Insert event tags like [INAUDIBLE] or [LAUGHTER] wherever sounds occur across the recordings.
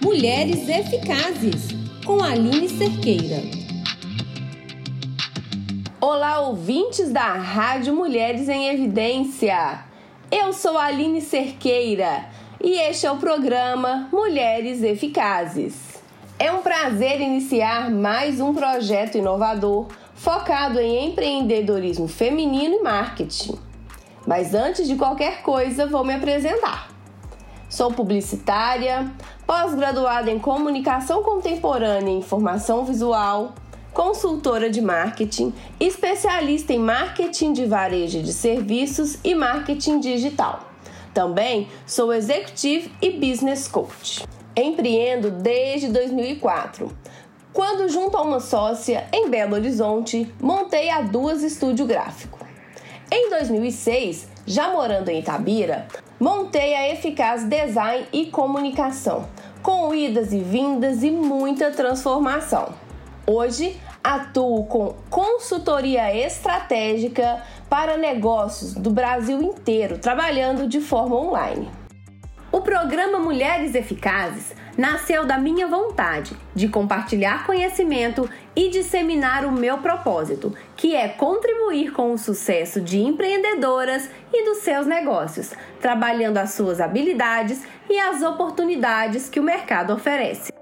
Mulheres Eficazes, com Aline Cerqueira. Olá, ouvintes da Rádio Mulheres em Evidência. Eu sou Aline Cerqueira e este é o programa Mulheres Eficazes. É um prazer iniciar mais um projeto inovador focado em empreendedorismo feminino e marketing. Mas antes de qualquer coisa, vou me apresentar. Sou publicitária, pós-graduada em comunicação contemporânea e informação visual, consultora de marketing, especialista em marketing de varejo de serviços e marketing digital. Também sou executive e business coach. Empreendo desde 2004, quando, junto a uma sócia em Belo Horizonte, montei a Duas Estúdio Gráfico. Em 2006, já morando em Itabira, montei a Eficaz Design e Comunicação, com idas e vindas e muita transformação. Hoje, atuo com consultoria estratégica para negócios do Brasil inteiro, trabalhando de forma online. O programa Mulheres Eficazes nasceu da minha vontade de compartilhar conhecimento e disseminar o meu propósito, que é contribuir com o sucesso de empreendedoras e dos seus negócios, trabalhando as suas habilidades e as oportunidades que o mercado oferece.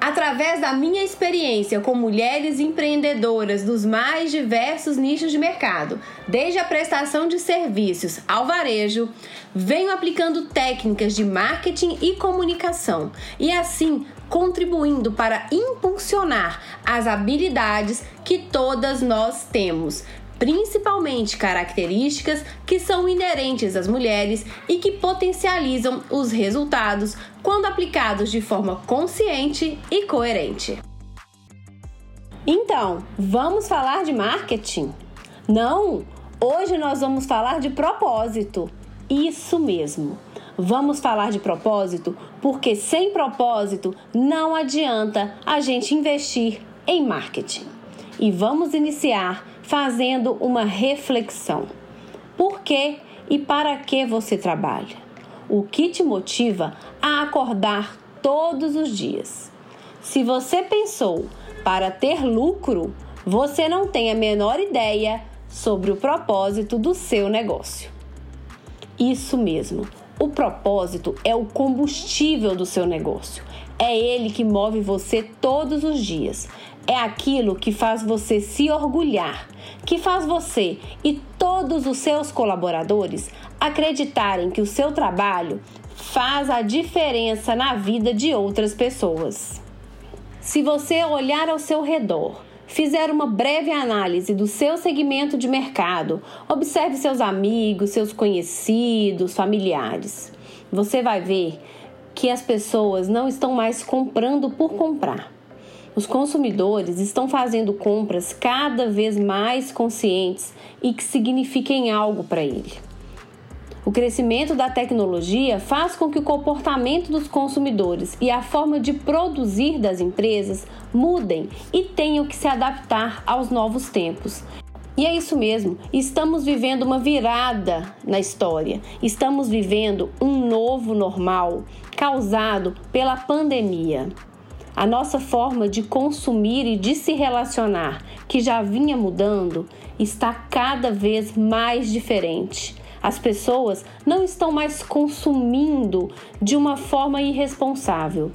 Através da minha experiência com mulheres empreendedoras dos mais diversos nichos de mercado, desde a prestação de serviços ao varejo, venho aplicando técnicas de marketing e comunicação e assim contribuindo para impulsionar as habilidades que todas nós temos, principalmente características que são inerentes às mulheres e que potencializam os resultados quando aplicados de forma consciente e coerente. Então, vamos falar de marketing? Não! Hoje nós vamos falar de propósito. Isso mesmo. Vamos falar de propósito porque sem propósito não adianta a gente investir em marketing. E vamos iniciar fazendo uma reflexão. Por que e para que você trabalha? O que te motiva a acordar todos os dias? Se você pensou para ter lucro, você não tem a menor ideia sobre o propósito do seu negócio. Isso mesmo. O propósito é o combustível do seu negócio. É ele que move você todos os dias é aquilo que faz você se orgulhar, que faz você e todos os seus colaboradores acreditarem que o seu trabalho faz a diferença na vida de outras pessoas. Se você olhar ao seu redor, fizer uma breve análise do seu segmento de mercado, observe seus amigos, seus conhecidos, familiares, você vai ver que as pessoas não estão mais comprando por comprar os consumidores estão fazendo compras cada vez mais conscientes e que signifiquem algo para ele. O crescimento da tecnologia faz com que o comportamento dos consumidores e a forma de produzir das empresas mudem e tenham que se adaptar aos novos tempos. E é isso mesmo, estamos vivendo uma virada na história. Estamos vivendo um novo normal causado pela pandemia. A nossa forma de consumir e de se relacionar, que já vinha mudando, está cada vez mais diferente. As pessoas não estão mais consumindo de uma forma irresponsável.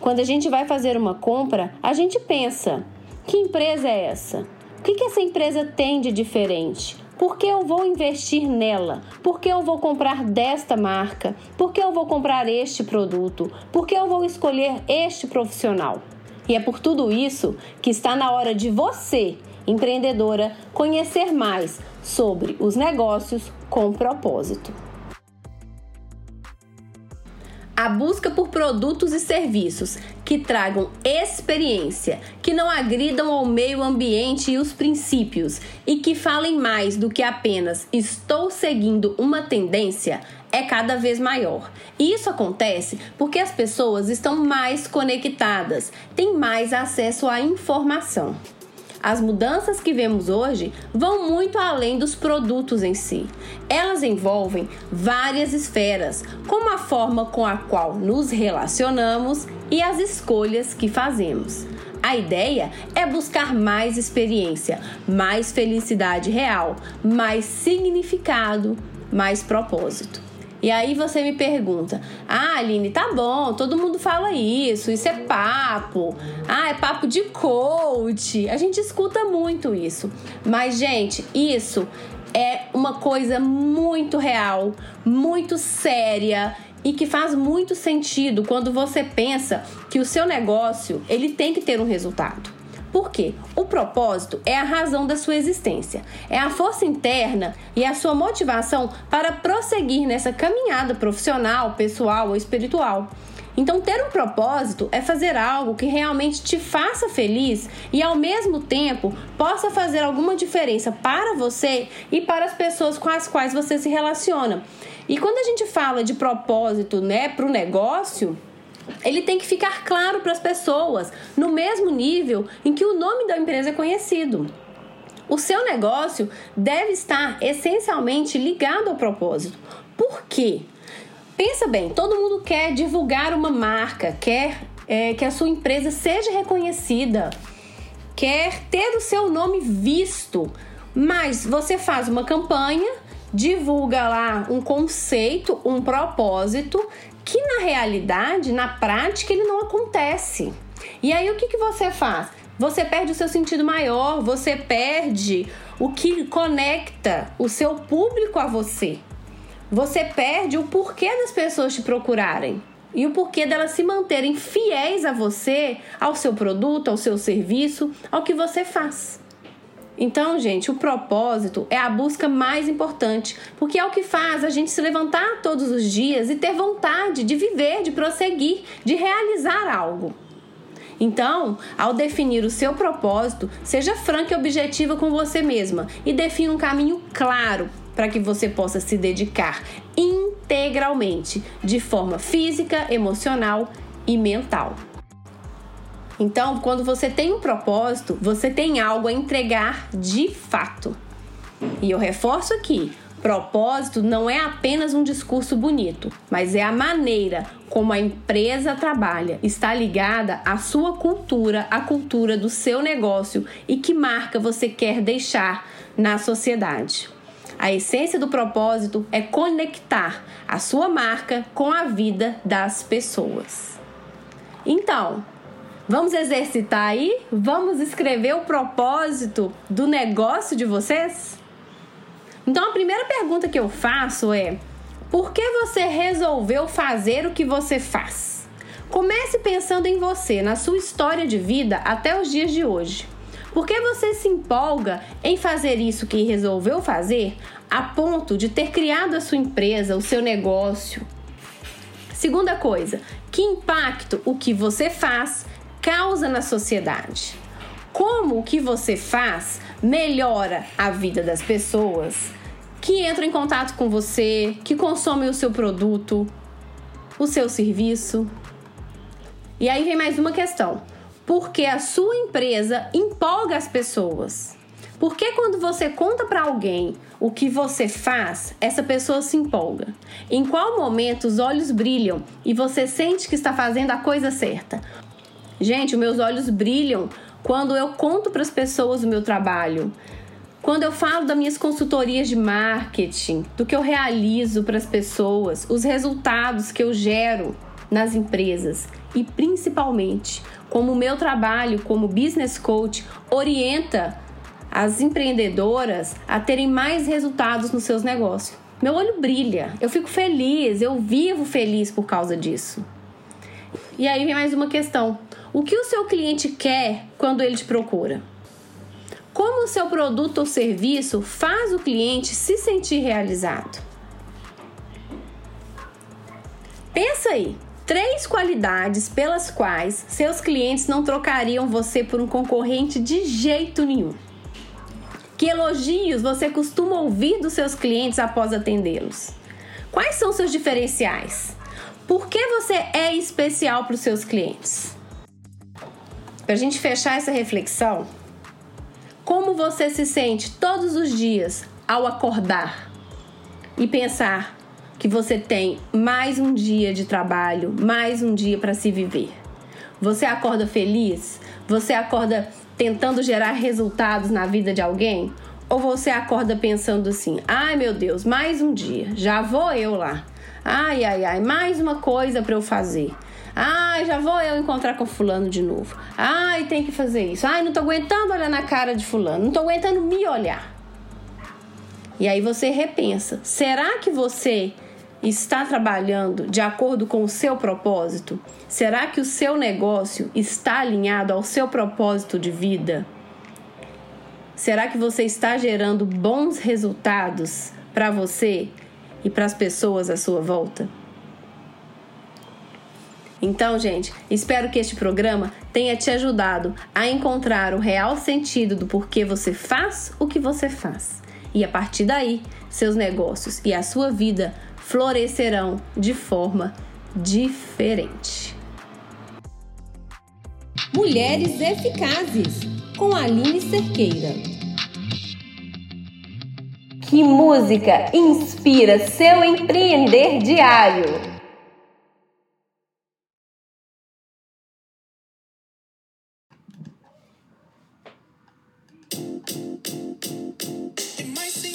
Quando a gente vai fazer uma compra, a gente pensa: que empresa é essa? O que, essa empresa tem de diferente? Por que eu vou investir nela? Por que eu vou comprar desta marca? Por que eu vou comprar este produto? Por que eu vou escolher este profissional? E é por tudo isso que está na hora de você, empreendedora, conhecer mais sobre os negócios com propósito. A busca por produtos e serviços que tragam experiência, que não agridam ao meio ambiente e os princípios e que falem mais do que apenas estou seguindo uma tendência é cada vez maior. E isso acontece porque as pessoas estão mais conectadas, têm mais acesso à informação. As mudanças que vemos hoje vão muito além dos produtos em si. Elas envolvem várias esferas, como a forma com a qual nos relacionamos e as escolhas que fazemos. A ideia é buscar mais experiência, mais felicidade real, mais significado, mais propósito. E aí você me pergunta: Ah, Aline, tá bom, todo mundo fala isso, isso é papo. Ah, é papo de coach. A gente escuta muito isso. Mas, gente, isso é uma coisa muito real, muito séria e que faz muito sentido quando você pensa que o seu negócio ele tem que ter um resultado. Por quê? O propósito é a razão da sua existência, é a força interna e a sua motivação para prosseguir nessa caminhada profissional, pessoal ou espiritual. Então, ter um propósito é fazer algo que realmente te faça feliz e, ao mesmo tempo, possa fazer alguma diferença para você e para as pessoas com as quais você se relaciona. E quando a gente fala de propósito, né, para o negócio, ele tem que ficar claro para as pessoas, no mesmo nível em que o nome da empresa é conhecido. O seu negócio deve estar essencialmente ligado ao propósito. Por quê? Pensa bem, todo mundo quer divulgar uma marca, quer é, que a sua empresa seja reconhecida, quer ter o seu nome visto, mas você faz uma campanha, divulga lá um conceito, um propósito que na realidade, na prática, ele não acontece. E aí o que, que você faz? Você perde o seu sentido maior, você perde o que conecta o seu público a você. Você perde o porquê das pessoas te procurarem e o porquê delas se manterem fiéis a você, ao seu produto, ao seu serviço, ao que você faz. Então, gente, o propósito é a busca mais importante, porque é o que faz a gente se levantar todos os dias e ter vontade de viver, de prosseguir, de realizar algo. Então, ao definir o seu propósito, seja franca e objetiva com você mesma e defina um caminho claro para que você possa se dedicar integralmente, de forma física, emocional e mental. Então, quando você tem um propósito, você tem algo a entregar de fato. E eu reforço aqui: propósito não é apenas um discurso bonito, mas é a maneira como a empresa trabalha, está ligada à sua cultura, à cultura do seu negócio e que marca você quer deixar na sociedade. A essência do propósito é conectar a sua marca com a vida das pessoas. Então, Vamos exercitar aí? Vamos escrever o propósito do negócio de vocês? Então a primeira pergunta que eu faço é: por que você resolveu fazer o que você faz? Comece pensando em você, na sua história de vida até os dias de hoje. Por que você se empolga em fazer isso que resolveu fazer a ponto de ter criado a sua empresa, o seu negócio? Segunda coisa, que impacto o que você faz causa na sociedade. Como o que você faz melhora a vida das pessoas que entram em contato com você, que consomem o seu produto, o seu serviço. E aí vem mais uma questão. Porque a sua empresa empolga as pessoas? Porque quando você conta para alguém o que você faz, essa pessoa se empolga? Em qual momento os olhos brilham e você sente que está fazendo a coisa certa? Gente, meus olhos brilham quando eu conto para as pessoas o meu trabalho. Quando eu falo das minhas consultorias de marketing, do que eu realizo para as pessoas, os resultados que eu gero nas empresas e principalmente como o meu trabalho como business coach orienta as empreendedoras a terem mais resultados nos seus negócios. Meu olho brilha, eu fico feliz, eu vivo feliz por causa disso. E aí vem mais uma questão: o que o seu cliente quer quando ele te procura? Como o seu produto ou serviço faz o cliente se sentir realizado? Pensa aí, três qualidades pelas quais seus clientes não trocariam você por um concorrente de jeito nenhum. Que elogios você costuma ouvir dos seus clientes após atendê-los? Quais são seus diferenciais? Por que você é especial para os seus clientes? Para a gente fechar essa reflexão, Como você se sente todos os dias ao acordar e pensar que você tem mais um dia de trabalho, mais um dia para se viver? Você acorda feliz? Você acorda tentando gerar resultados na vida de alguém? Ou você acorda pensando assim: ai meu Deus, mais um dia, já vou eu lá. Ai, ai, ai, mais uma coisa para eu fazer. Ai, já vou eu encontrar com fulano de novo. Ai, tem que fazer isso. Ai, não tô aguentando olhar na cara de fulano. Não tô aguentando me olhar. E aí você repensa: será que você está trabalhando de acordo com o seu propósito? Será que o seu negócio está alinhado ao seu propósito de vida? Será que você está gerando bons resultados para você e para as pessoas à sua volta? Então, gente, espero que este programa tenha te ajudado a encontrar o real sentido do porquê você faz o que você faz. E a partir daí, seus negócios e a sua vida florescerão de forma diferente. Mulheres Eficazes, com Aline Cerqueira. Que música inspira seu empreender diário? It might seem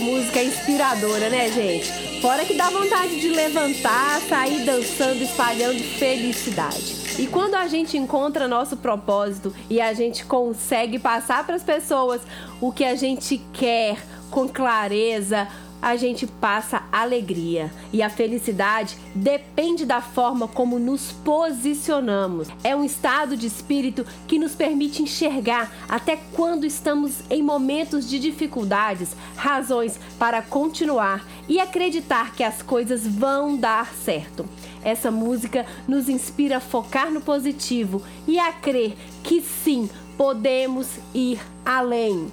música inspiradora, né, gente? Fora que dá vontade de levantar, sair dançando, espalhando felicidade. E quando a gente encontra nosso propósito e a gente consegue passar para as pessoas o que a gente quer com clareza, a gente passa alegria. E a felicidade depende da forma como nos posicionamos. É um estado de espírito que nos permite enxergar até quando estamos em momentos de dificuldades, razões para continuar e acreditar que as coisas vão dar certo. Essa música nos inspira a focar no positivo e a crer que sim, podemos ir além.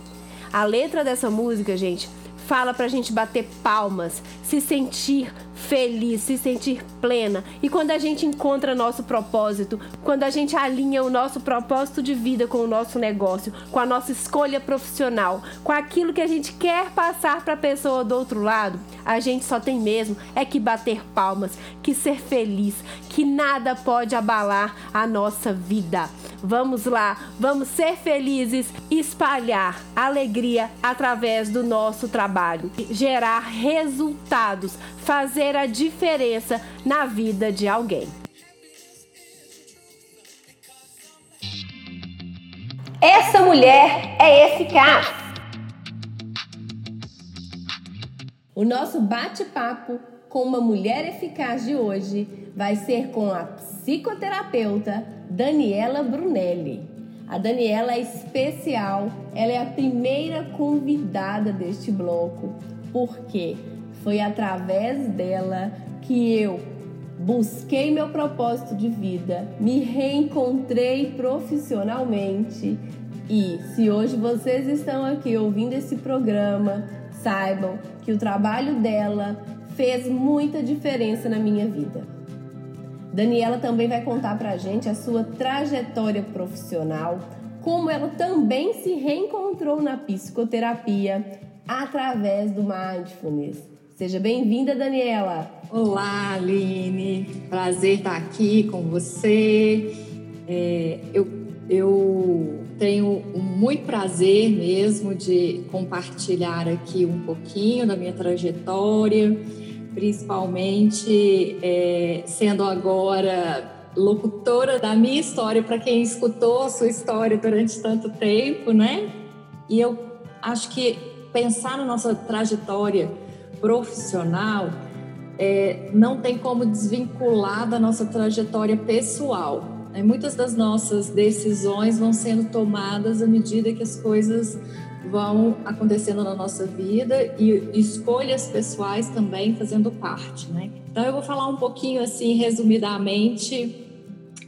A letra dessa música, gente, fala pra gente bater palmas, se sentir feliz, se sentir plena. E quando a gente encontra nosso propósito, quando a gente alinha o nosso propósito de vida com o nosso negócio, com a nossa escolha profissional, com aquilo que a gente quer passar para a pessoa do outro lado, a gente só tem mesmo é que bater palmas, que ser feliz, que nada pode abalar a nossa vida. Vamos lá, vamos ser felizes, espalhar alegria através do nosso trabalho, gerar resultados, fazer a diferença na vida de alguém. Essa mulher é eficaz. O nosso bate-papo com uma mulher eficaz de hoje vai ser com a psicoterapeuta Daniela Brunelli. A Daniela é especial, ela é a primeira convidada deste bloco, porque foi através dela que eu busquei meu propósito de vida, me reencontrei profissionalmente e se hoje vocês estão aqui ouvindo esse programa, saibam que o trabalho dela fez muita diferença na minha vida. Daniela também vai contar pra gente a sua trajetória profissional, como ela também se reencontrou na psicoterapia através do mindfulness. Seja bem-vinda, Daniela. Olá, Aline. Prazer estar aqui com você. É, eu, eu tenho muito prazer mesmo de compartilhar aqui um pouquinho da minha trajetória, principalmente é, sendo agora locutora da minha história para quem escutou a sua história durante tanto tempo, né? E eu acho que pensar na nossa trajetória profissional, é, não tem como desvincular da nossa trajetória pessoal. Muitas das nossas decisões vão sendo tomadas à medida que as coisas vão acontecendo na nossa vida e escolhas pessoais também fazendo parte, né? Então eu vou falar um pouquinho assim resumidamente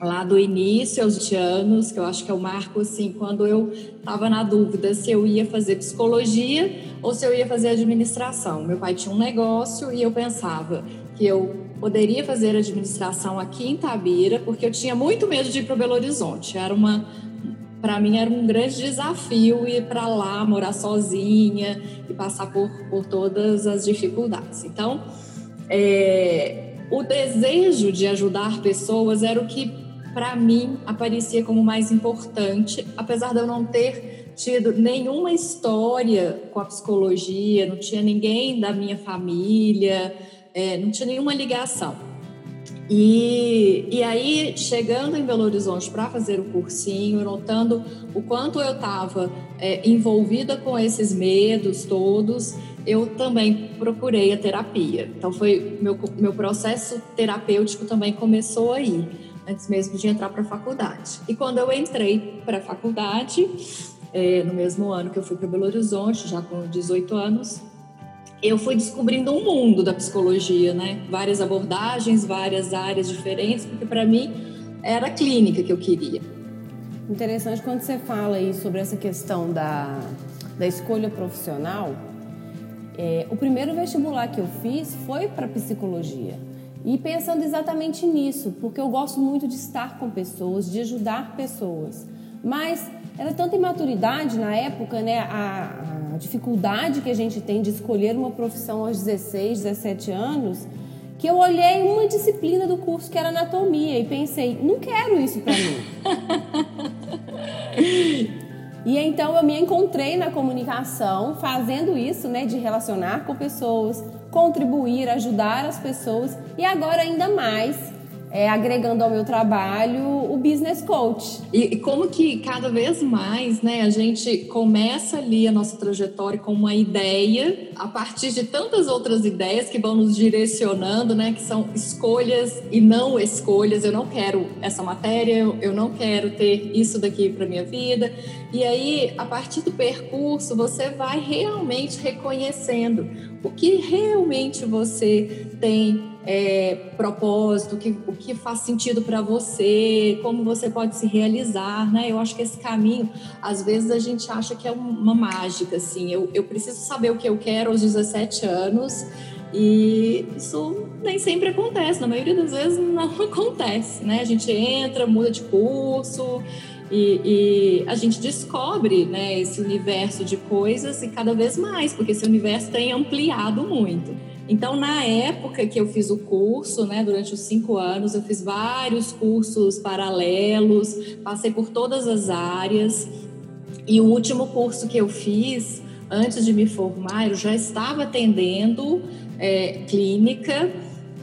lá do início aos 20 anos, que eu acho que é o marco assim, quando eu estava na dúvida se eu ia fazer psicologia ou se eu ia fazer administração. Meu pai tinha um negócio e eu pensava que eu poderia fazer administração aqui em Tabira, porque eu tinha muito medo de ir para Belo Horizonte. Era uma para mim era um grande desafio ir para lá, morar sozinha e passar por, por todas as dificuldades. Então, é, o desejo de ajudar pessoas era o que para mim aparecia como mais importante, apesar de eu não ter tido nenhuma história com a psicologia, não tinha ninguém da minha família, é, não tinha nenhuma ligação. E, e aí, chegando em Belo Horizonte para fazer o cursinho, notando o quanto eu estava é, envolvida com esses medos todos, eu também procurei a terapia. Então, foi meu, meu processo terapêutico também começou aí antes mesmo de entrar para a faculdade. E quando eu entrei para a faculdade, é, no mesmo ano que eu fui para Belo Horizonte, já com 18 anos, eu fui descobrindo um mundo da psicologia, né? Várias abordagens, várias áreas diferentes, porque para mim era a clínica que eu queria. Interessante quando você fala aí sobre essa questão da, da escolha profissional. É, o primeiro vestibular que eu fiz foi para psicologia. E pensando exatamente nisso, porque eu gosto muito de estar com pessoas, de ajudar pessoas. Mas era tanta imaturidade na época, né? A, dificuldade que a gente tem de escolher uma profissão aos 16, 17 anos, que eu olhei uma disciplina do curso que era anatomia e pensei, não quero isso para mim. E então eu me encontrei na comunicação fazendo isso, né, de relacionar com pessoas, contribuir, ajudar as pessoas e agora ainda mais é, agregando ao meu trabalho o business coach. E, e, como que cada vez mais, né, a gente começa ali a nossa trajetória com uma ideia, a partir de tantas outras ideias que vão nos direcionando, né, que são escolhas e não escolhas. Eu não quero essa matéria, eu não quero ter isso daqui para minha vida. E aí, a partir do percurso, você vai realmente reconhecendo o que realmente você tem é, propósito, o que, o que faz sentido para você, como você pode se realizar, né? Eu acho que esse caminho, às vezes a gente acha que é uma mágica, assim. Eu, eu preciso saber o que eu quero aos 17 anos e isso nem sempre acontece, na maioria das vezes [LAUGHS] não acontece, né? A gente entra, muda de curso, e, e, a gente descobre né, esse universo de coisas e cada vez mais, porque esse universo tem ampliado muito. Então, na época que eu fiz o curso, né, durante os cinco anos, eu fiz vários cursos paralelos, passei por todas as áreas. E o último curso que eu fiz, antes de me formar, eu já estava atendendo é, clínica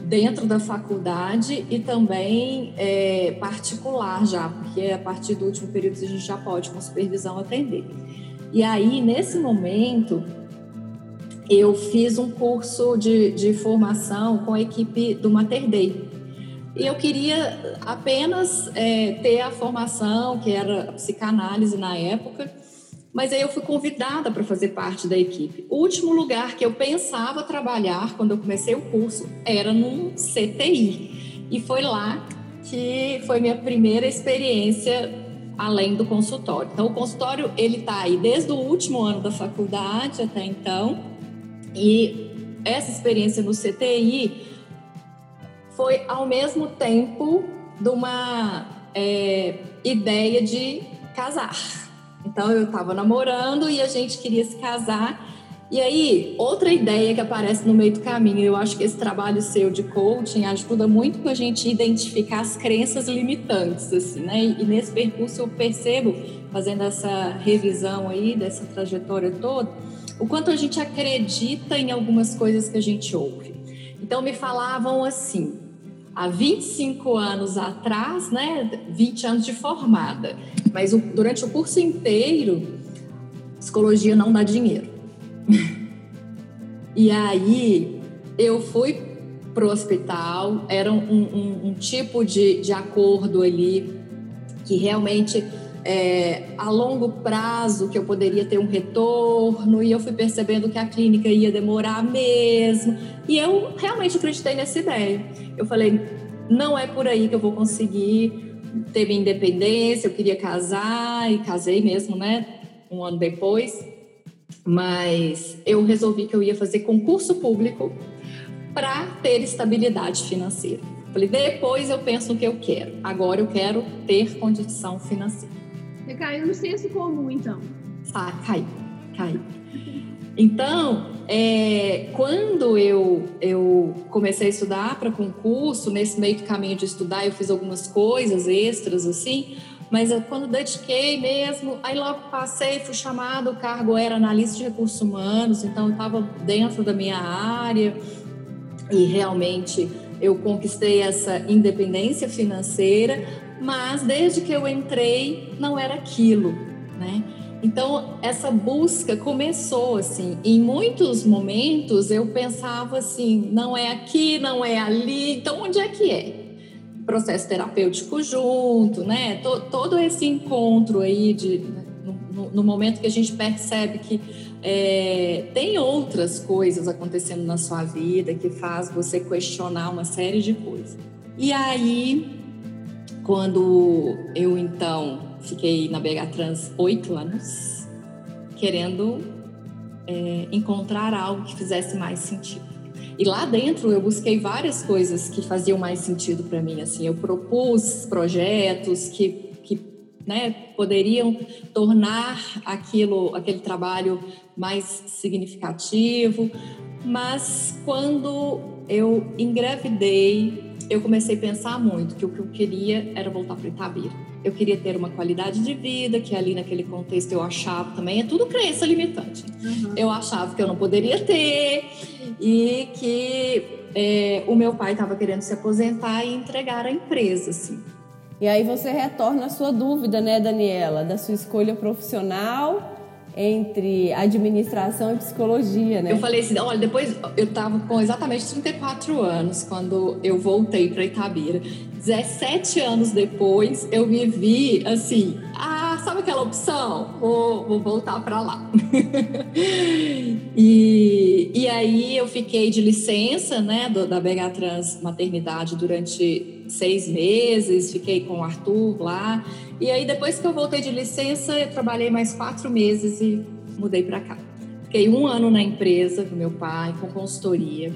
dentro da faculdade e também é, particular já, porque a partir do último período a gente já pode, com supervisão, atender. E aí, nesse momento, eu fiz um curso de, de formação com a equipe do Mater Dei. E eu queria apenas é, ter a formação, que era psicanálise na época, mas aí eu fui convidada para fazer parte da equipe. O último lugar que eu pensava trabalhar quando eu comecei o curso era num CTI. E foi lá que foi minha primeira experiência além do consultório. Então o consultório ele está aí desde o último ano da faculdade até então. E essa experiência no CTI foi ao mesmo tempo de uma é, ideia de casar. Então eu estava namorando e a gente queria se casar. E aí, outra ideia que aparece no meio do caminho, eu acho que esse trabalho seu de coaching ajuda muito com a gente identificar as crenças limitantes, assim, né? E nesse percurso eu percebo, fazendo essa revisão aí dessa trajetória toda, o quanto a gente acredita em algumas coisas que a gente ouve. Então me falavam assim, há 25 anos atrás, né, 20 anos de formada, mas o, durante o curso inteiro, psicologia não dá dinheiro. [LAUGHS] e aí eu fui para o hospital, era um, um, um tipo de, de acordo ali que realmente é, a longo prazo que eu poderia ter um retorno e eu fui percebendo que a clínica ia demorar mesmo e eu realmente acreditei nessa ideia. Eu falei, não é por aí que eu vou conseguir ter minha independência, eu queria casar e casei mesmo, né? Um ano depois, mas eu resolvi que eu ia fazer concurso público para ter estabilidade financeira. Falei, depois eu penso no que eu quero. Agora eu quero ter condição financeira. Você caiu no senso comum, então? Ah, cai, cai. Então, é, quando eu, eu comecei a estudar para concurso, nesse meio do caminho de estudar, eu fiz algumas coisas extras assim, mas quando dediquei mesmo, aí logo passei, fui chamado, o cargo era analista de recursos humanos, então eu estava dentro da minha área e realmente eu conquistei essa independência financeira, mas desde que eu entrei não era aquilo, né? Então essa busca começou assim. Em muitos momentos eu pensava assim, não é aqui, não é ali, então onde é que é? Processo terapêutico junto, né? todo esse encontro aí de no, momento que a gente percebe que é, tem outras coisas acontecendo na sua vida que faz você questionar uma série de coisas. E aí quando eu então fiquei na BH Trans oito anos, querendo é, encontrar algo que fizesse mais sentido. E lá dentro eu busquei várias coisas que faziam mais sentido para mim. Assim, eu propus projetos que, que né, poderiam tornar aquilo, aquele trabalho mais significativo. Mas quando eu engravidei eu comecei a pensar muito que o que eu queria era voltar para Itabira. Eu queria ter uma qualidade de vida, que ali naquele contexto eu achava também, é tudo crença limitante. Uhum. Eu achava que eu não poderia ter e que é, o meu pai estava querendo se aposentar e entregar a empresa, assim. E aí você retorna a sua dúvida, né, Daniela, da sua escolha profissional entre administração e psicologia, né? Eu falei assim, olha, depois eu estava com exatamente 34 anos quando eu voltei para Itabira. 17 anos depois, eu me vi assim, ah, sabe aquela opção? Vou, vou voltar para lá. [LAUGHS] e, e aí eu fiquei de licença, né, do, da BH Trans Maternidade durante seis meses, fiquei com o Arthur lá. E aí, depois que eu voltei de licença, eu trabalhei mais quatro meses e mudei para cá. Fiquei um ano na empresa do meu pai, com consultoria,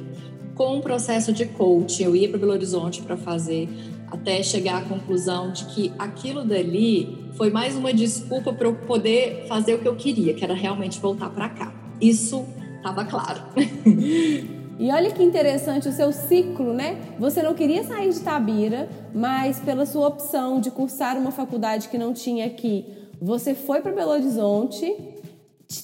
com um processo de coaching. Eu ia para Belo Horizonte para fazer, até chegar à conclusão de que aquilo dali foi mais uma desculpa para eu poder fazer o que eu queria, que era realmente voltar para cá. Isso estava claro. [LAUGHS] E olha que interessante o seu ciclo, né? Você não queria sair de Tabira, mas pela sua opção de cursar uma faculdade que não tinha aqui, você foi para Belo Horizonte,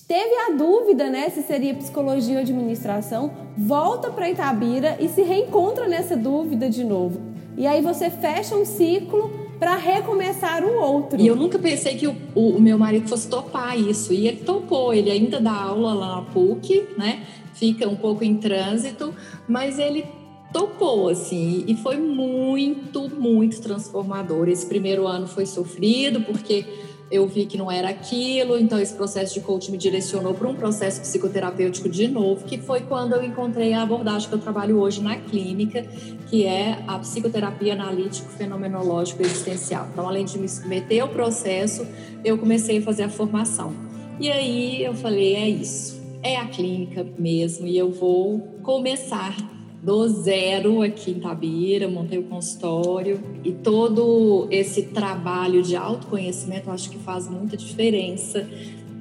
teve a dúvida, né, se seria psicologia ou administração, volta para Itabira e se reencontra nessa dúvida de novo. E aí você fecha um ciclo para recomeçar o outro. E eu nunca pensei que o, o, o, meu marido fosse topar isso. E ele topou, ele ainda dá aula lá na PUC, né? Fica um pouco em trânsito, mas ele topou assim e foi muito, muito transformador. Esse primeiro ano foi sofrido porque eu vi que não era aquilo, então esse processo de coaching me direcionou para um processo psicoterapêutico de novo, que foi quando eu encontrei a abordagem que eu trabalho hoje na clínica, que é a psicoterapia analítico fenomenológico existencial. Então, além de me submeter ao processo, eu comecei a fazer a formação. E aí eu falei, é isso é a clínica mesmo e eu vou começar do zero aqui em Tabira, montei o consultório e todo esse trabalho de autoconhecimento acho que faz muita diferença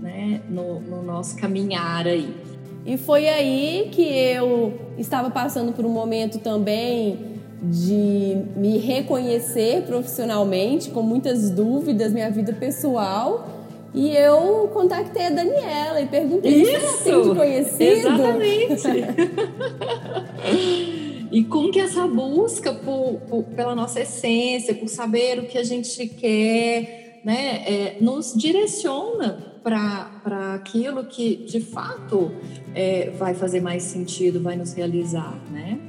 né, no, no nosso caminhar aí. E foi aí que eu estava passando por um momento também de me reconhecer profissionalmente, com muitas dúvidas, minha vida pessoal. E eu contactei a Daniela e perguntei Isso, se ela tem conhecido. Exatamente. [LAUGHS] e como que essa busca por, por, pela nossa essência, por saber o que a gente quer, né, é, nos direciona para aquilo que de fato é, vai fazer mais sentido, vai nos realizar, né?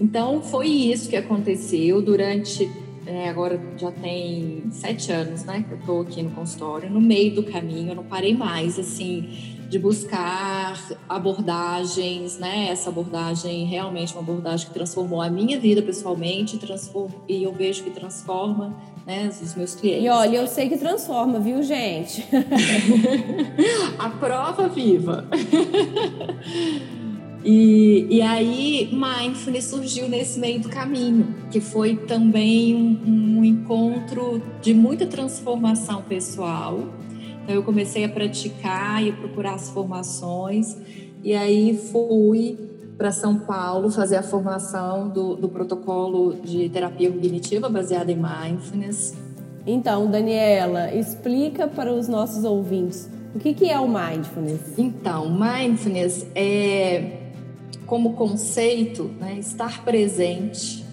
Então foi isso que aconteceu durante é, agora já tem sete anos, né, que eu estou aqui no consultório. No meio do caminho, eu não parei mais, assim, de buscar abordagens, né? Essa abordagem realmente uma abordagem que transformou a minha vida pessoalmente, e eu vejo que transforma, né, os meus clientes. E olha, eu sei que transforma, viu, gente? [LAUGHS] a prova viva. [LAUGHS] E, e aí, mindfulness surgiu nesse meio do caminho, que foi também um, um encontro de muita transformação pessoal. Então, eu comecei a praticar e a procurar as formações, e aí fui para São Paulo fazer a formação do, do protocolo de terapia cognitiva baseada em mindfulness. Então, Daniela, explica para os nossos ouvintes o que, que é o mindfulness. Então, mindfulness é como conceito, né, estar presente,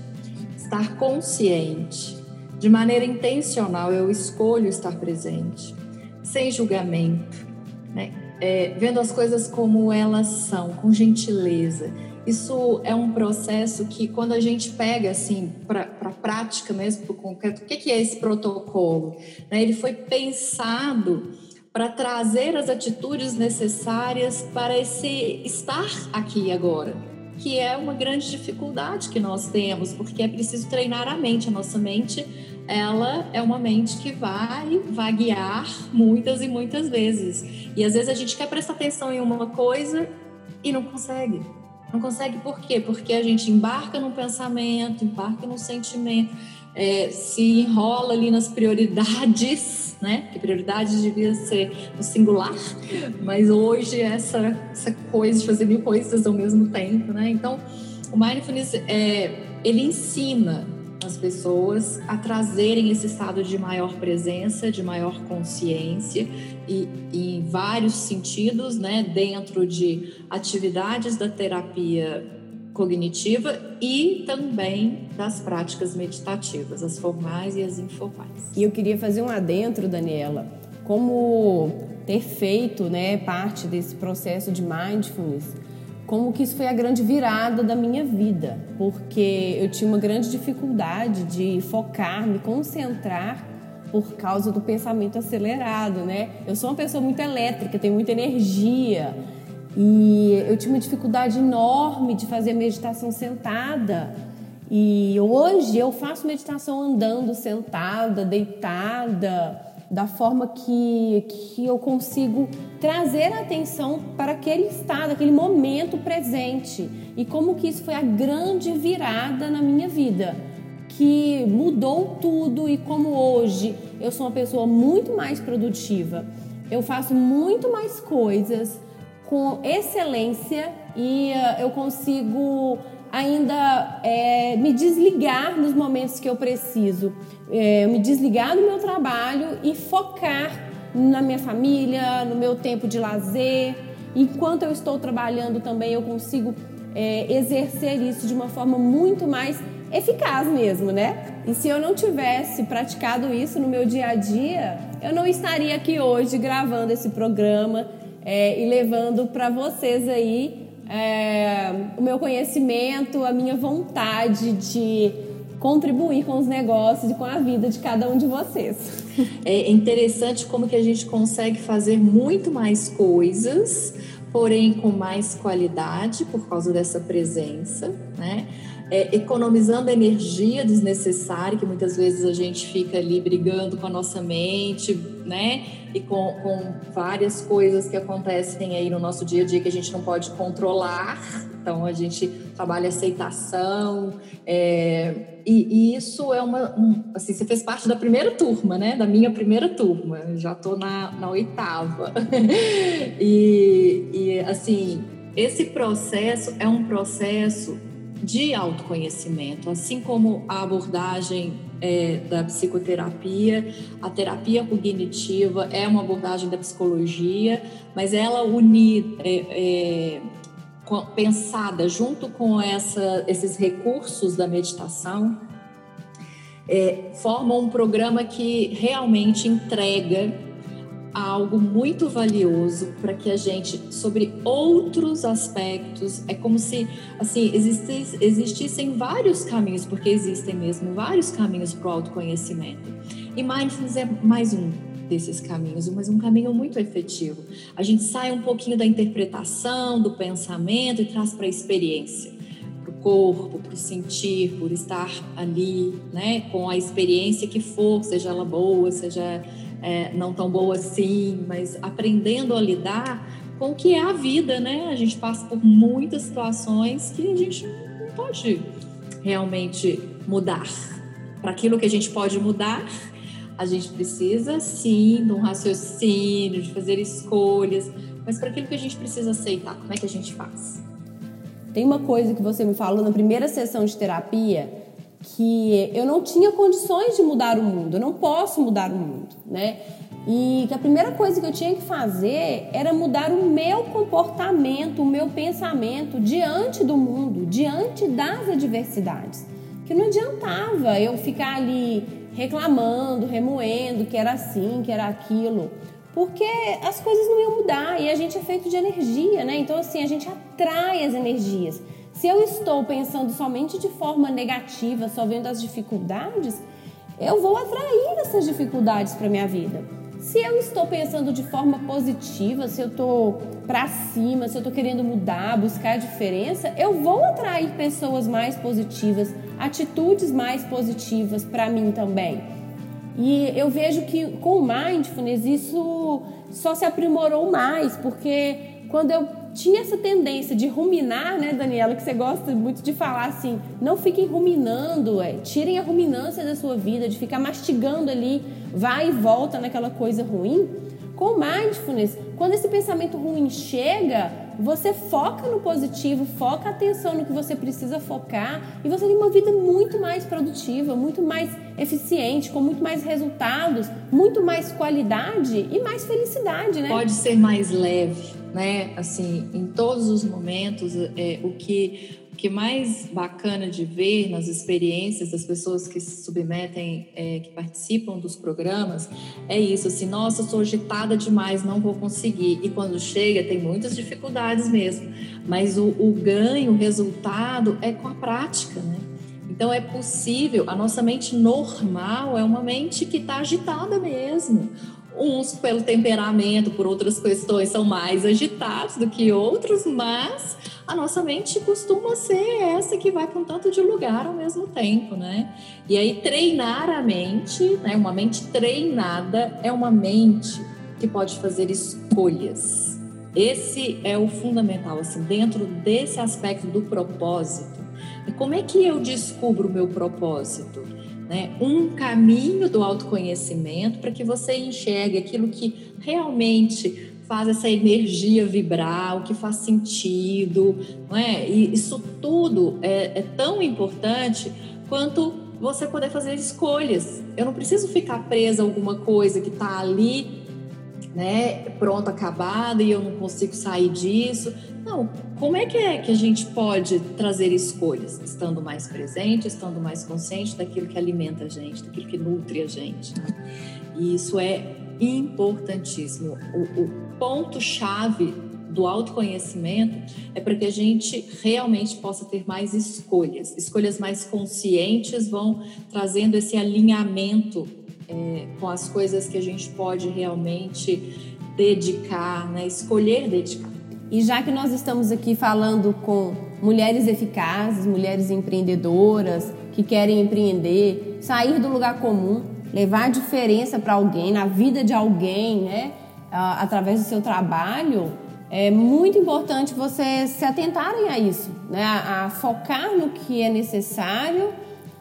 estar consciente, de maneira intencional, eu escolho estar presente, sem julgamento, né, é, vendo as coisas como elas são, com gentileza. Isso é um processo que, quando a gente pega assim para a prática mesmo, para o concreto, o que, que é esse protocolo? Né, ele foi pensado para trazer as atitudes necessárias para esse estar aqui agora, que é uma grande dificuldade que nós temos, porque é preciso treinar a mente. A nossa mente, ela é uma mente que vai vaguear muitas e muitas vezes. E às vezes a gente quer prestar atenção em uma coisa e não consegue. Não consegue por quê? Porque a gente embarca num pensamento, embarca num sentimento é, se enrola ali nas prioridades, né? Que prioridade devia ser no singular, mas hoje essa, essa coisa de fazer mil coisas ao mesmo tempo, né? Então, o mindfulness é, ele ensina as pessoas a trazerem esse estado de maior presença, de maior consciência e, em vários sentidos, né, dentro de atividades da terapia cognitiva e também das práticas meditativas, as formais e as informais. E eu queria fazer um adentro, Daniela, como ter feito, né, parte desse processo de mindfulness como que isso foi a grande virada da minha vida, porque eu tinha uma grande dificuldade de focar, me concentrar por causa do pensamento acelerado, né? Eu sou uma pessoa muito elétrica, tenho muita energia e eu tinha uma dificuldade enorme de fazer meditação sentada. E hoje eu faço meditação andando, sentada, deitada, da forma que, que eu consigo trazer atenção para aquele estado, aquele momento presente. E como que isso foi a grande virada na minha vida, que mudou tudo e como hoje eu sou uma pessoa muito mais produtiva. Eu faço muito mais coisas com excelência e uh, eu consigo ainda é, me desligar nos momentos que eu preciso, é, me desligar do meu trabalho e focar na minha família, no meu tempo de lazer. Enquanto eu estou trabalhando também, eu consigo é, exercer isso de uma forma muito mais eficaz mesmo, né? E se eu não tivesse praticado isso no meu dia a dia, eu não estaria aqui hoje gravando esse programa é, e levando para vocês aí é, o meu conhecimento, a minha vontade de contribuir com os negócios e com a vida de cada um de vocês. É interessante como que a gente consegue fazer muito mais coisas, porém com mais qualidade por causa dessa presença, né? É, economizando energia desnecessária, que muitas vezes a gente fica ali brigando com a nossa mente, né? E com, com várias coisas que acontecem aí no nosso dia a dia que a gente não pode controlar. Então a gente trabalha aceitação. É, e, e, isso é uma. Um, assim, você fez parte da primeira turma, né? Da minha primeira turma. Já estou na, na oitava. [LAUGHS] e, e assim, esse processo é um processo de autoconhecimento, assim como a abordagem é, da psicoterapia, a terapia cognitiva é uma abordagem da psicologia, mas ela unida, é, é, pensada junto com essa, esses recursos da meditação, é, forma um programa que realmente entrega algo muito valioso para que a gente, sobre outros aspectos, é como se assim existissem, vários caminhos, porque existem mesmo vários caminhos para o autoconhecimento. E mindfulness é mais um desses caminhos, mas um caminho muito efetivo. A gente sai um pouquinho da interpretação, do pensamento e traz para a experiência, para o corpo, para o sentir, por estar ali, né, com a experiência que for, seja ela boa, seja é, não tão boa assim, mas aprendendo a lidar com o que é a vida, né? A gente passa por muitas situações que a gente não pode realmente mudar. Para aquilo que a gente pode mudar, a gente precisa sim de um raciocínio, de fazer escolhas, mas para aquilo que a gente precisa aceitar, como é que a gente faz? Tem uma coisa que você me falou na primeira sessão de terapia que eu não tinha condições de mudar o mundo, eu não posso mudar o mundo, né? E que a primeira coisa que eu tinha que fazer era mudar o meu comportamento, o meu pensamento diante do mundo, diante das adversidades. Que não adiantava eu ficar ali reclamando, remoendo que era assim, que era aquilo, porque as coisas não iam mudar e a gente é feito de energia, né? Então assim, a gente atrai as energias. Se eu estou pensando somente de forma negativa, só vendo as dificuldades, eu vou atrair essas dificuldades para minha vida. Se eu estou pensando de forma positiva, se eu estou para cima, se eu estou querendo mudar, buscar diferença, eu vou atrair pessoas mais positivas, atitudes mais positivas para mim também. E eu vejo que com o mindfulness isso só se aprimorou mais, porque quando eu tinha essa tendência de ruminar, né, Daniela, que você gosta muito de falar assim, não fiquem ruminando, é, tirem a ruminância da sua vida, de ficar mastigando ali, vai e volta naquela coisa ruim. Com mindfulness, Quando esse pensamento ruim chega, você foca no positivo, foca a atenção no que você precisa focar e você tem uma vida muito mais produtiva, muito mais eficiente, com muito mais resultados, muito mais qualidade e mais felicidade, né? Pode ser mais leve, né? Assim, em todos os momentos, é, o que que mais bacana de ver nas experiências das pessoas que se submetem, é, que participam dos programas, é isso, assim, nossa, sou agitada demais, não vou conseguir. E quando chega, tem muitas dificuldades mesmo, mas o, o ganho, o resultado é com a prática, né? Então é possível, a nossa mente normal é uma mente que está agitada mesmo. Uns, pelo temperamento, por outras questões, são mais agitados do que outros, mas a nossa mente costuma ser essa que vai para um tanto de lugar ao mesmo tempo, né? E aí, treinar a mente, né? Uma mente treinada é uma mente que pode fazer escolhas. Esse é o fundamental, assim, dentro desse aspecto do propósito. E como é que eu descubro o meu propósito? Né, um caminho do autoconhecimento para que você enxergue aquilo que realmente faz essa energia vibrar, o que faz sentido, não é? E isso tudo é, é tão importante quanto você poder fazer escolhas. Eu não preciso ficar presa a alguma coisa que está ali né, pronto, acabada e eu não consigo sair disso. Não, como é que é que a gente pode trazer escolhas? Estando mais presente, estando mais consciente daquilo que alimenta a gente, daquilo que nutre a gente. Né? E isso é importantíssimo. O, o ponto-chave do autoconhecimento é para que a gente realmente possa ter mais escolhas. Escolhas mais conscientes vão trazendo esse alinhamento é, com as coisas que a gente pode realmente dedicar, né? escolher dedicar. E já que nós estamos aqui falando com mulheres eficazes, mulheres empreendedoras que querem empreender, sair do lugar comum, levar diferença para alguém, na vida de alguém, né? através do seu trabalho, é muito importante vocês se atentarem a isso, né? a, focar no que é necessário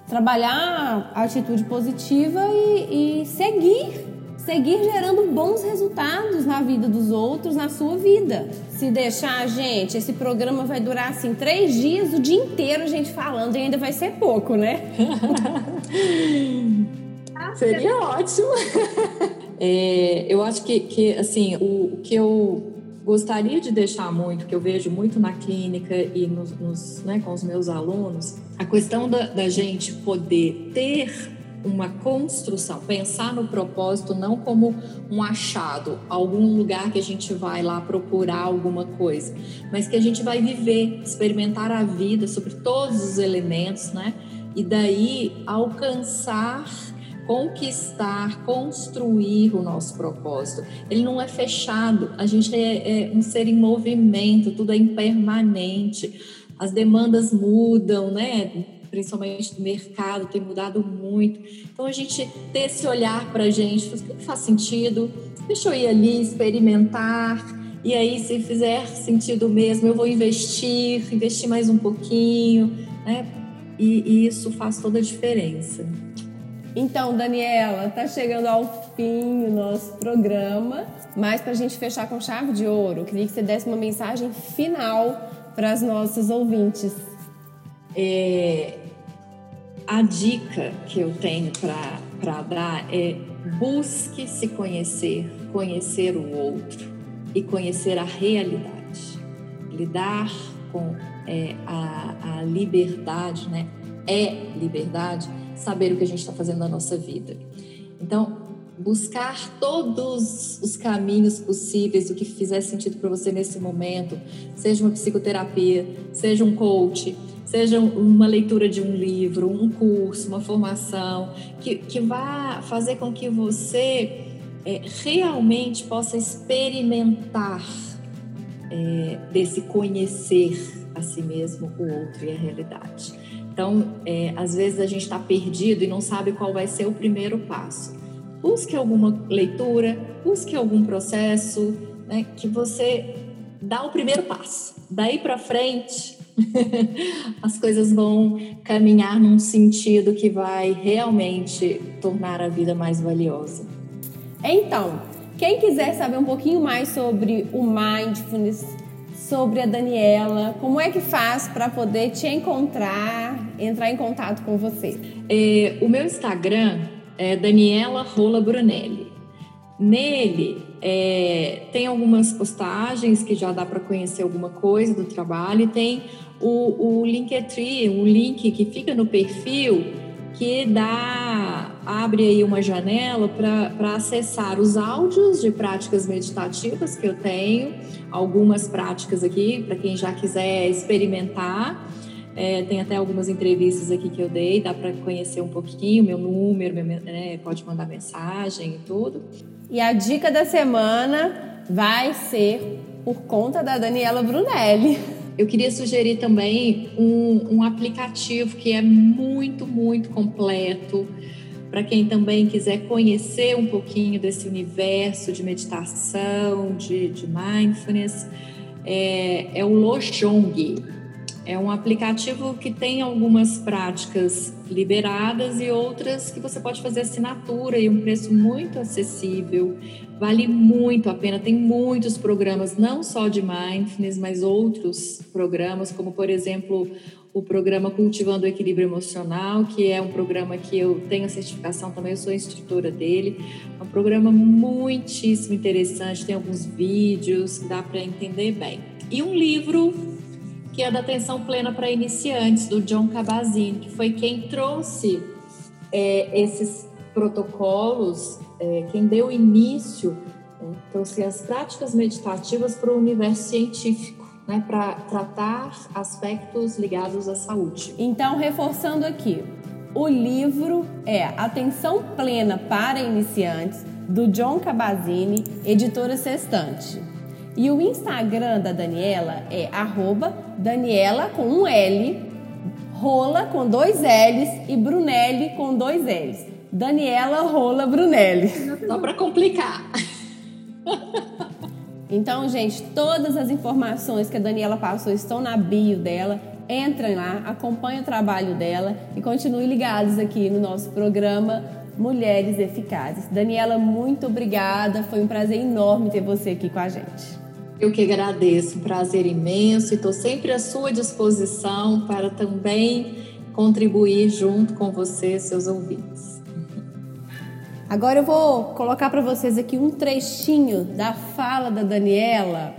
trabalhar a atitude positiva e, e seguir seguir gerando bons resultados na vida dos outros, na sua vida. Se deixar, gente, esse programa vai durar assim três dias, o dia inteiro a gente falando e ainda vai ser pouco, né? [LAUGHS] Seria ótimo. É, eu acho que, que assim, o, o que eu gostaria de deixar muito, que eu vejo muito na clínica e nos, nos né, com os meus alunos, a questão da, da gente poder ter uma construção, pensar no propósito não como um achado, algum lugar que a gente vai lá procurar alguma coisa, mas que a gente vai viver, experimentar a vida sobre todos os elementos, né? E daí alcançar conquistar, construir o nosso propósito. Ele não é fechado, a gente é, é um ser em movimento, tudo é impermanente, as demandas mudam, né? Principalmente do mercado, tem mudado muito. Então a gente ter esse olhar para a gente, o que faz sentido? Deixa eu ir ali experimentar. E aí, se fizer sentido mesmo, eu vou investir, investir mais um pouquinho, né? E, e isso faz toda a diferença. Então, Daniela, tá chegando ao fim o nosso programa, mas para a gente fechar com chave de ouro, queria que você desse uma mensagem final para as nossas ouvintes. É, a dica que eu tenho para dar é busque se conhecer, conhecer o outro e conhecer a realidade. Lidar com é, a, a liberdade, né? É liberdade saber o que a gente está fazendo na nossa vida. Então, buscar todos os caminhos possíveis, o que fizer sentido para você nesse momento, seja uma psicoterapia, seja um coach, seja uma leitura de um livro, um curso, uma formação, que, que vá fazer com que você é, realmente possa experimentar é, desse conhecer a si mesmo, o outro e a realidade. Então, é, às vezes a gente está perdido e não sabe qual vai ser o primeiro passo. Busque alguma leitura, busque algum processo né, que você dá o primeiro passo. Daí para frente, [LAUGHS] as coisas vão caminhar num sentido que vai realmente tornar a vida mais valiosa. Então, Quem quiser saber um pouquinho mais sobre o mindfulness, sobre a Daniela, como é que faz para poder te encontrar, entrar em contato com você? É, o meu Instagram é Daniela Rola Brunelli. Nele é, tem algumas postagens que já dá para conhecer alguma coisa do trabalho e tem o, o Linktree, um link que fica no perfil que dá abre aí uma janela para acessar os áudios de práticas meditativas que eu tenho, algumas práticas aqui para quem já quiser experimentar. É, tem até algumas entrevistas aqui que eu dei, dá para conhecer um pouquinho meu número, meu, né, pode mandar mensagem e tudo. E a dica da semana vai ser por conta da Daniela Brunelli. Eu queria sugerir também um, um aplicativo que é muito, muito completo para quem também quiser conhecer um pouquinho desse universo de meditação, de, de mindfulness, é, é o Lojong. É um aplicativo que tem algumas práticas liberadas e outras que você pode fazer assinatura e um preço muito acessível. Vale muito a pena. Tem muitos programas, não só de mindfulness, mas outros programas, como por exemplo o programa Cultivando o Equilíbrio Emocional, que é um programa que eu tenho a certificação também, eu sou instrutora dele. É um programa muitíssimo interessante, tem alguns vídeos que dá para entender bem. E um livro que é da atenção plena para iniciantes, do John Kabat-Zinn, que foi quem trouxe é, esses protocolos, é, quem deu início, é, trouxe as práticas meditativas para o universo científico, né, para tratar aspectos ligados à saúde. Então, reforçando aqui, o livro é Atenção Plena para Iniciantes, do John Cabazini, editora Sextante. E o Instagram da Daniela é Daniela com um L, Rola com dois L's e Brunelli com dois L's. Daniela Rola Brunelli. Só para complicar. [LAUGHS] Então, gente, todas as informações que a Daniela passou estão na bio dela. Entrem lá, acompanhem o trabalho dela e continuem ligados aqui no nosso programa Mulheres Eficazes. Daniela, muito obrigada. Foi um prazer enorme ter você aqui com a gente. Eu que agradeço, um prazer imenso e estou sempre à sua disposição para também contribuir junto com você, seus ouvintes. Agora eu vou colocar para vocês aqui um trechinho da fala da Daniela,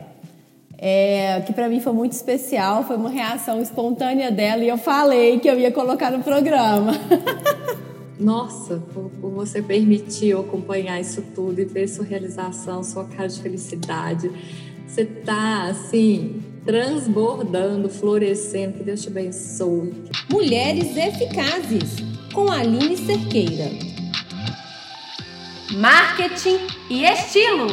é, que para mim foi muito especial, foi uma reação espontânea dela e eu falei que eu ia colocar no programa. [LAUGHS] Nossa, por, por você permitir eu acompanhar isso tudo e ver sua realização, sua cara de felicidade você tá assim, transbordando, florescendo. Que Deus te abençoe. Mulheres Eficazes, com Aline Cerqueira. Marketing e estilo.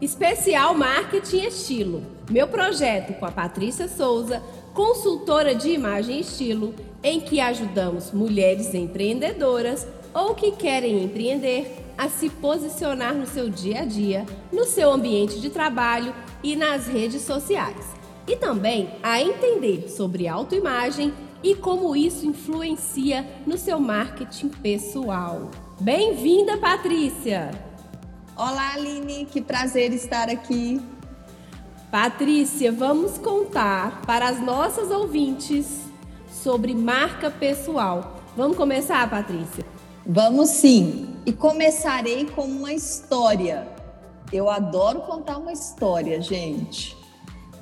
Especial Marketing e Estilo. Meu projeto com a Patrícia Souza, consultora de imagem e estilo, em que ajudamos mulheres empreendedoras ou que querem empreender a se posicionar no seu dia a dia, no seu ambiente de trabalho e nas redes sociais. E também a entender sobre autoimagem e como isso influencia no seu marketing pessoal. Bem-vinda, Patrícia! Olá, Aline, que prazer estar aqui. Patrícia, vamos contar para as nossas ouvintes sobre marca pessoal. Vamos começar, Patrícia? Vamos sim. E começarei com uma história. Eu adoro contar uma história, gente.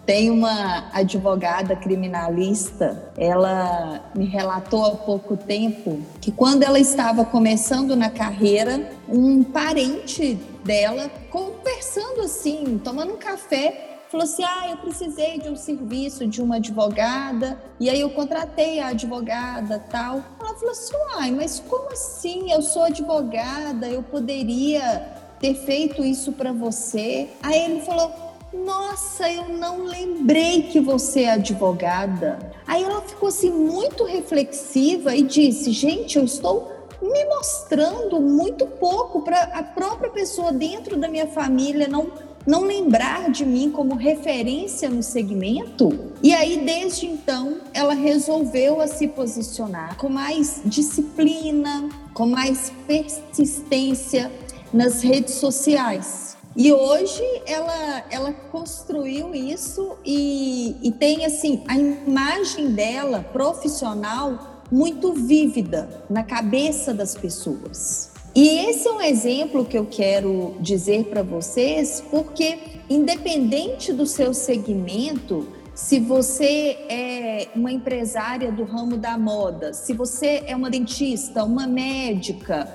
Tem uma advogada criminalista, ela me relatou há pouco tempo que quando ela estava começando na carreira, um parente dela, conversando assim, tomando um café, falou assim: ah, eu precisei de um serviço de uma advogada, e aí eu contratei a advogada tal. Ela falou assim: ai, mas como assim? Eu sou advogada, eu poderia ter feito isso para você. Aí ele falou: nossa, eu não lembrei que você é advogada. Aí ela ficou assim muito reflexiva e disse: gente, eu estou me mostrando muito pouco para a própria pessoa dentro da minha família não não lembrar de mim como referência no segmento. E aí, desde então, ela resolveu a se posicionar com mais disciplina, com mais persistência. nas redes sociais. E hoje ela, ela construiu isso e, e tem assim a imagem dela profissional muito vívida na cabeça das pessoas. E esse é um exemplo que eu quero dizer para vocês, porque independente do seu segmento, se você é uma empresária do ramo da moda, se você é uma dentista, uma médica,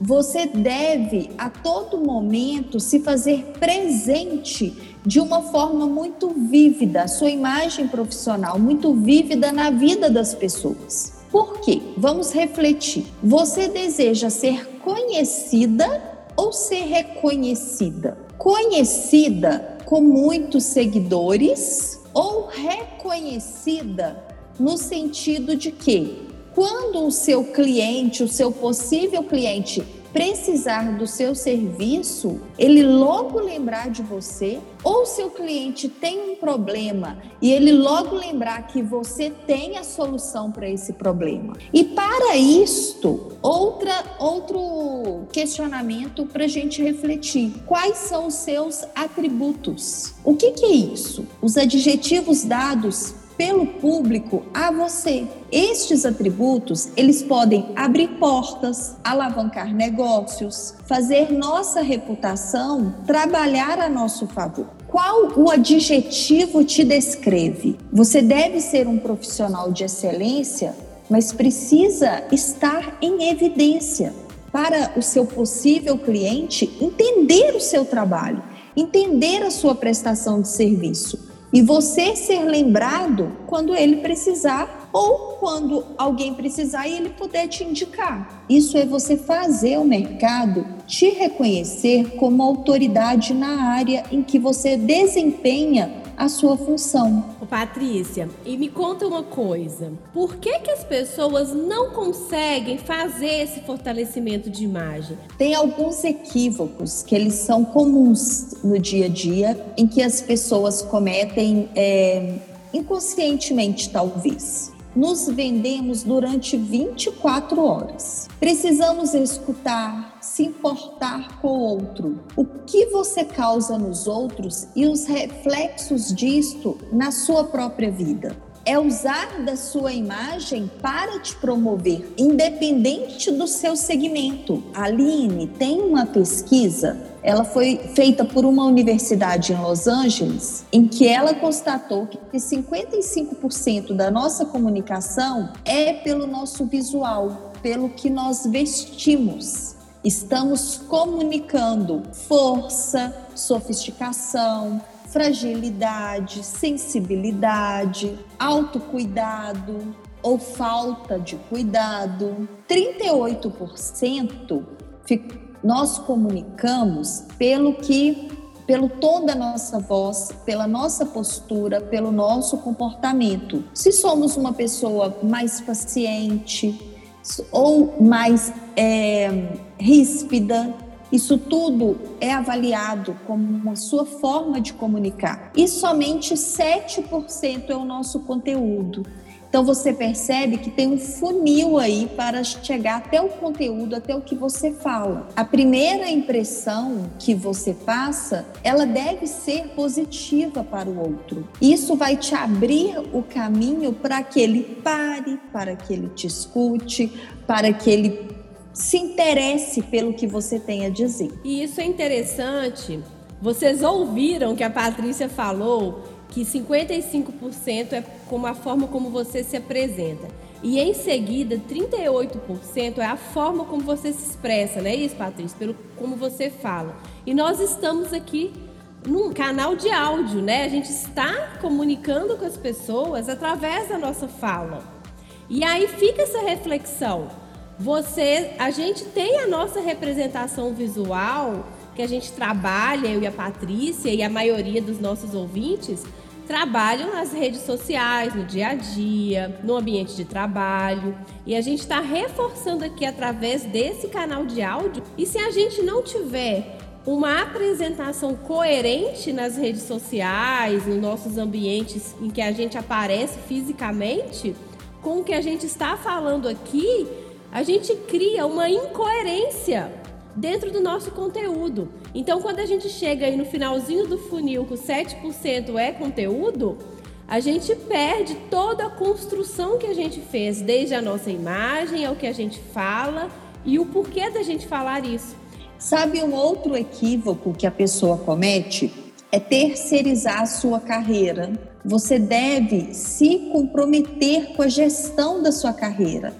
você deve a todo momento se fazer presente de uma forma muito vívida, sua imagem profissional muito vívida na vida das pessoas. Por quê? Vamos refletir. Você deseja ser conhecida ou ser reconhecida? Conhecida com muitos seguidores ou reconhecida no sentido de que quando o seu cliente, o seu possível cliente precisar do seu serviço, ele logo lembrar de você, ou seu cliente tem um problema e ele logo lembrar que você tem a solução para esse problema. E para isto, outra, outro questionamento para a gente refletir: quais são os seus atributos? O que, que é isso? Os adjetivos dados pelo público a você. Estes atributos, eles podem abrir portas, alavancar negócios, fazer nossa reputação trabalhar a nosso favor. Qual o adjetivo te descreve? Você deve ser um profissional de excelência, mas precisa estar em evidência para o seu possível cliente entender o seu trabalho, entender a sua prestação de serviço e você ser lembrado quando ele precisar ou quando alguém precisar e ele puder te indicar. Isso é você fazer o mercado te reconhecer como autoridade na área em que você desempenha a sua função. Patrícia, e me conta uma coisa: por que, que as pessoas não conseguem fazer esse fortalecimento de imagem? Tem alguns equívocos que eles são comuns no dia a dia, em que as pessoas cometem é, inconscientemente, talvez nos vendemos durante 24 horas. Precisamos escutar, se importar com o outro, o que você causa nos outros e os reflexos disto na sua própria vida é usar da sua imagem para te promover, independente do seu segmento. A Aline tem uma pesquisa, ela foi feita por uma universidade em Los Angeles, em que ela constatou que 55% da nossa comunicação é pelo nosso visual, pelo que nós vestimos. Estamos comunicando força, sofisticação, fragilidade, sensibilidade, autocuidado ou falta de cuidado. 38% nós comunicamos pelo que pelo tom da nossa voz, pela nossa postura, pelo nosso comportamento. Se somos uma pessoa mais paciente ou mais é, ríspida, isso tudo é avaliado como uma sua forma de comunicar. E somente 7% é o nosso conteúdo. Então você percebe que tem um funil aí para chegar até o conteúdo, até o que você fala. A primeira impressão que você passa, ela deve ser positiva para o outro. Isso vai te abrir o caminho para que ele pare, para que ele te escute, para que ele se interesse pelo que você tem a dizer. E isso é interessante. Vocês ouviram que a Patrícia falou que 55% é como a forma como você se apresenta. E em seguida, 38% é a forma como você se expressa, não é isso, Patrícia? Pelo como você fala. E nós estamos aqui num canal de áudio, né? A gente está comunicando com as pessoas através da nossa fala. E aí fica essa reflexão você, a gente tem a nossa representação visual que a gente trabalha, eu e a Patrícia e a maioria dos nossos ouvintes trabalham nas redes sociais, no dia a dia, no ambiente de trabalho. E a gente está reforçando aqui através desse canal de áudio. E se a gente não tiver uma apresentação coerente nas redes sociais, nos nossos ambientes em que a gente aparece fisicamente, com o que a gente está falando aqui, a gente cria uma incoerência dentro do nosso conteúdo. Então, quando a gente chega aí no finalzinho do funil com 7% é conteúdo, a gente perde toda a construção que a gente fez, desde a nossa imagem ao que a gente fala e o porquê da gente falar isso. Sabe um outro equívoco que a pessoa comete? É terceirizar a sua carreira. Você deve se comprometer com a gestão da sua carreira.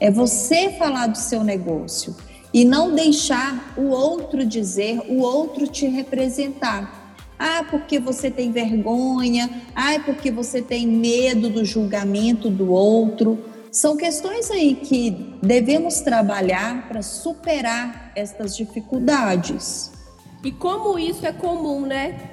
É você falar do seu negócio e não deixar o outro dizer, o outro te representar. Ah, porque você tem vergonha, ah, porque você tem medo do julgamento do outro. São questões aí que devemos trabalhar para superar estas dificuldades. E como isso é comum, né?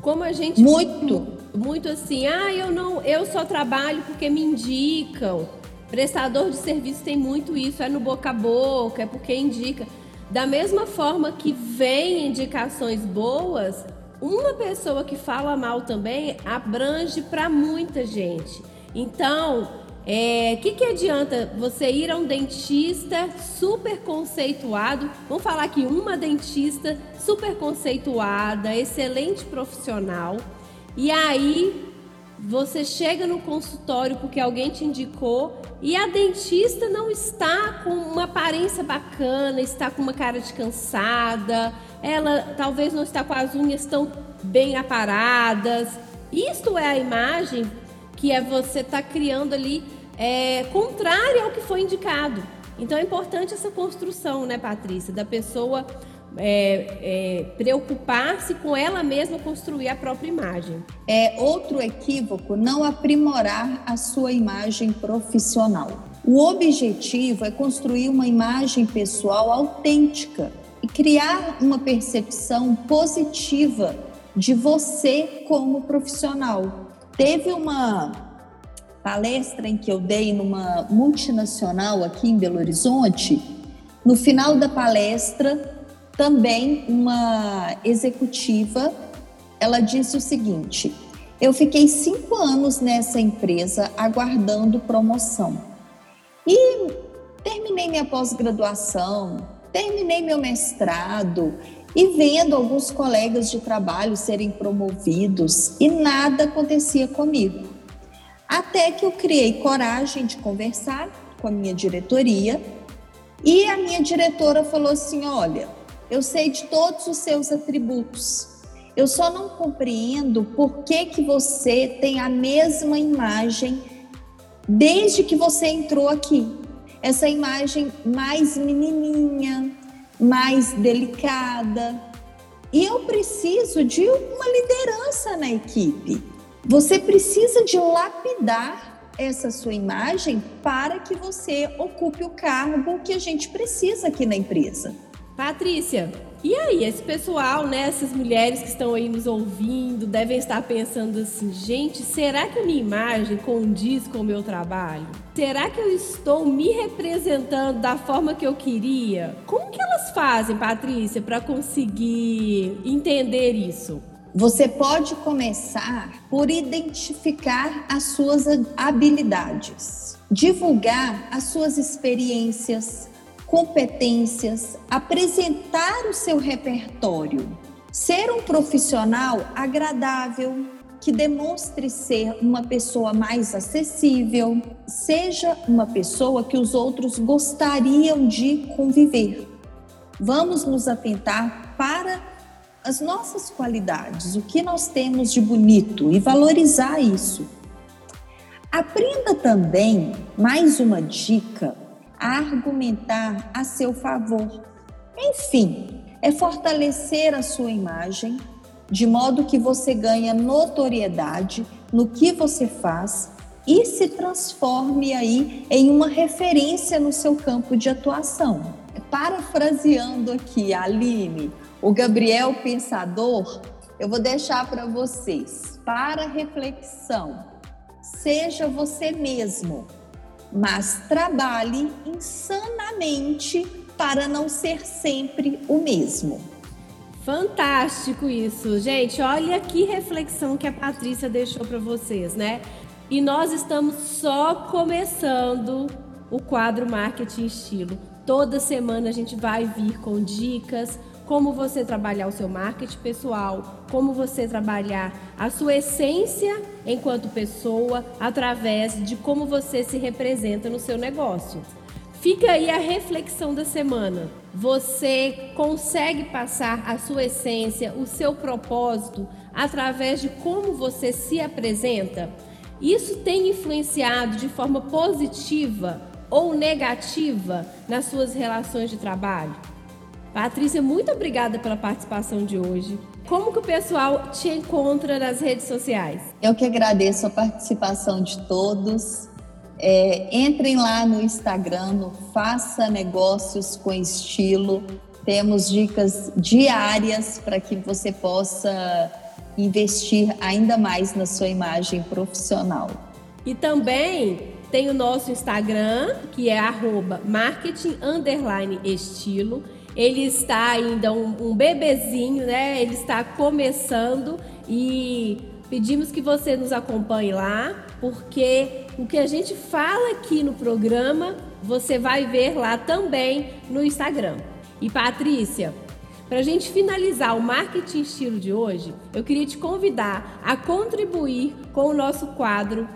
Como a gente muito muito assim, ah, eu não, eu só trabalho porque me indicam. Prestador de serviço tem muito isso, é no boca a boca, é porque indica. Da mesma forma que vem indicações boas, uma pessoa que fala mal também abrange para muita gente. Então, o é, que, que adianta você ir a um dentista super conceituado? Vamos falar aqui, uma dentista super conceituada, excelente profissional, e aí você chega no consultório porque alguém te indicou e a dentista não está com uma aparência bacana, está com uma cara de cansada, ela talvez não está com as unhas tão bem aparadas. Isto é a imagem que é você está criando ali é, contrária ao que foi indicado. Então é importante essa construção, né, Patrícia, da pessoa é, é, preocupar-se com ela mesma construir a própria imagem. É outro equívoco não aprimorar a sua imagem profissional. O objetivo é construir uma imagem pessoal autêntica e criar uma percepção positiva de você como profissional. Teve uma palestra em que eu dei numa multinacional aqui em Belo Horizonte. No final da palestra, também uma executiva, ela disse o seguinte: eu fiquei cinco anos nessa empresa aguardando promoção e terminei minha pós-graduação, terminei meu mestrado e vendo alguns colegas de trabalho serem promovidos e nada acontecia comigo. Até que eu criei coragem de conversar com a minha diretoria e a minha diretora falou assim: olha eu sei de todos os seus atributos. Eu só não compreendo por que, que você tem a mesma imagem desde que você entrou aqui. Essa imagem mais menininha, mais delicada. E eu preciso de uma liderança na equipe. Você precisa de lapidar essa sua imagem para que você ocupe o cargo que a gente precisa aqui na empresa. Patrícia, e aí, esse pessoal, né, essas mulheres que estão aí nos ouvindo, devem estar pensando assim: gente, será que a minha imagem condiz com o meu trabalho? Será que eu estou me representando da forma que eu queria? Como que elas fazem, Patrícia, para conseguir entender isso? Você pode começar por identificar as suas habilidades, divulgar as suas experiências, competências, apresentar o seu repertório, ser um profissional agradável, que demonstre ser uma pessoa mais acessível, seja uma pessoa que os outros gostariam de conviver. Vamos nos atentar para as nossas qualidades, o que nós temos de bonito e valorizar isso. Aprenda também, mais uma dica, argumentar a seu favor. Enfim, é fortalecer a sua imagem de modo que você ganha notoriedade no que você faz e se transforme aí em uma referência no seu campo de atuação. Parafraseando aqui Aline, o Gabriel Pensador, eu vou deixar para vocês para reflexão. Seja você mesmo mas trabalhe insanamente para não ser sempre o mesmo. Fantástico isso, gente. Olha que reflexão que a Patrícia deixou para vocês, né? E nós estamos só começando o quadro Marketing Estilo. Toda semana a gente vai vir com dicas, como você trabalhar o seu marketing pessoal, como você trabalhar a sua essência enquanto pessoa através de como você se representa no seu negócio. Fica aí a reflexão da semana. Você consegue passar a sua essência, o seu propósito através de como você se apresenta? Isso tem influenciado de forma positiva ou negativa nas suas relações de trabalho? Patrícia, muito obrigada pela participação de hoje. Como que o pessoal te encontra nas redes sociais? Eu que agradeço a participação de todos. É, entrem lá no Instagram, no Faça Negócios com Estilo. Temos dicas diárias para que você possa investir ainda mais na sua imagem profissional. E também tem o nosso Instagram, que é marketing estilo. Ele está ainda um, um bebezinho, né? Ele está começando e pedimos que você nos acompanhe lá, porque o que a gente fala aqui no programa, você vai ver lá também no Instagram. E Patrícia, para a gente finalizar o marketing estilo de hoje, eu queria te convidar a contribuir com o nosso quadro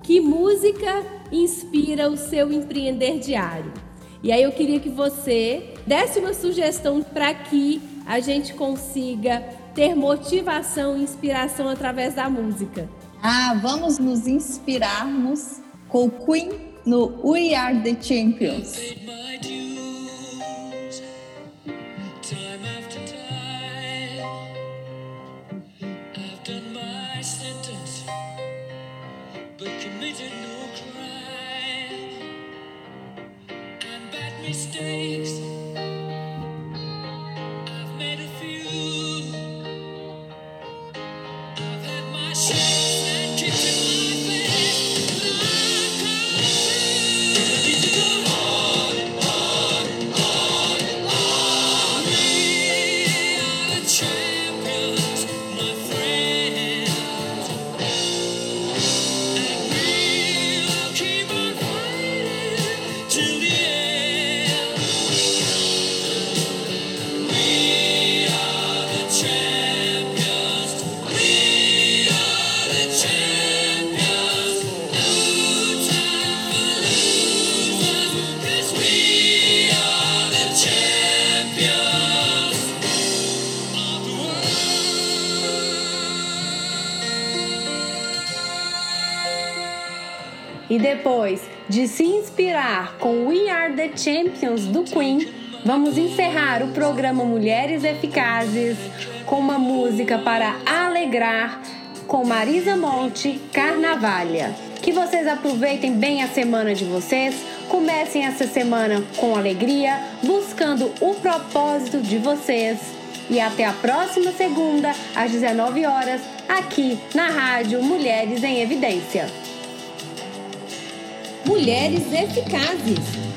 Que música inspira o seu empreender diário? E aí eu queria que você desse uma sugestão para que a gente consiga ter motivação e inspiração através da música. Ah, vamos nos inspirarmos com o Queen no We Are the Champions. Vamos encerrar o programa Mulheres Eficazes com uma música para alegrar com Marisa Monte, Carnavalha. Que vocês aproveitem bem a semana de vocês, comecem essa semana com alegria, buscando o propósito de vocês. E até a próxima segunda, às 19 horas, aqui na Rádio Mulheres em Evidência. Mulheres Eficazes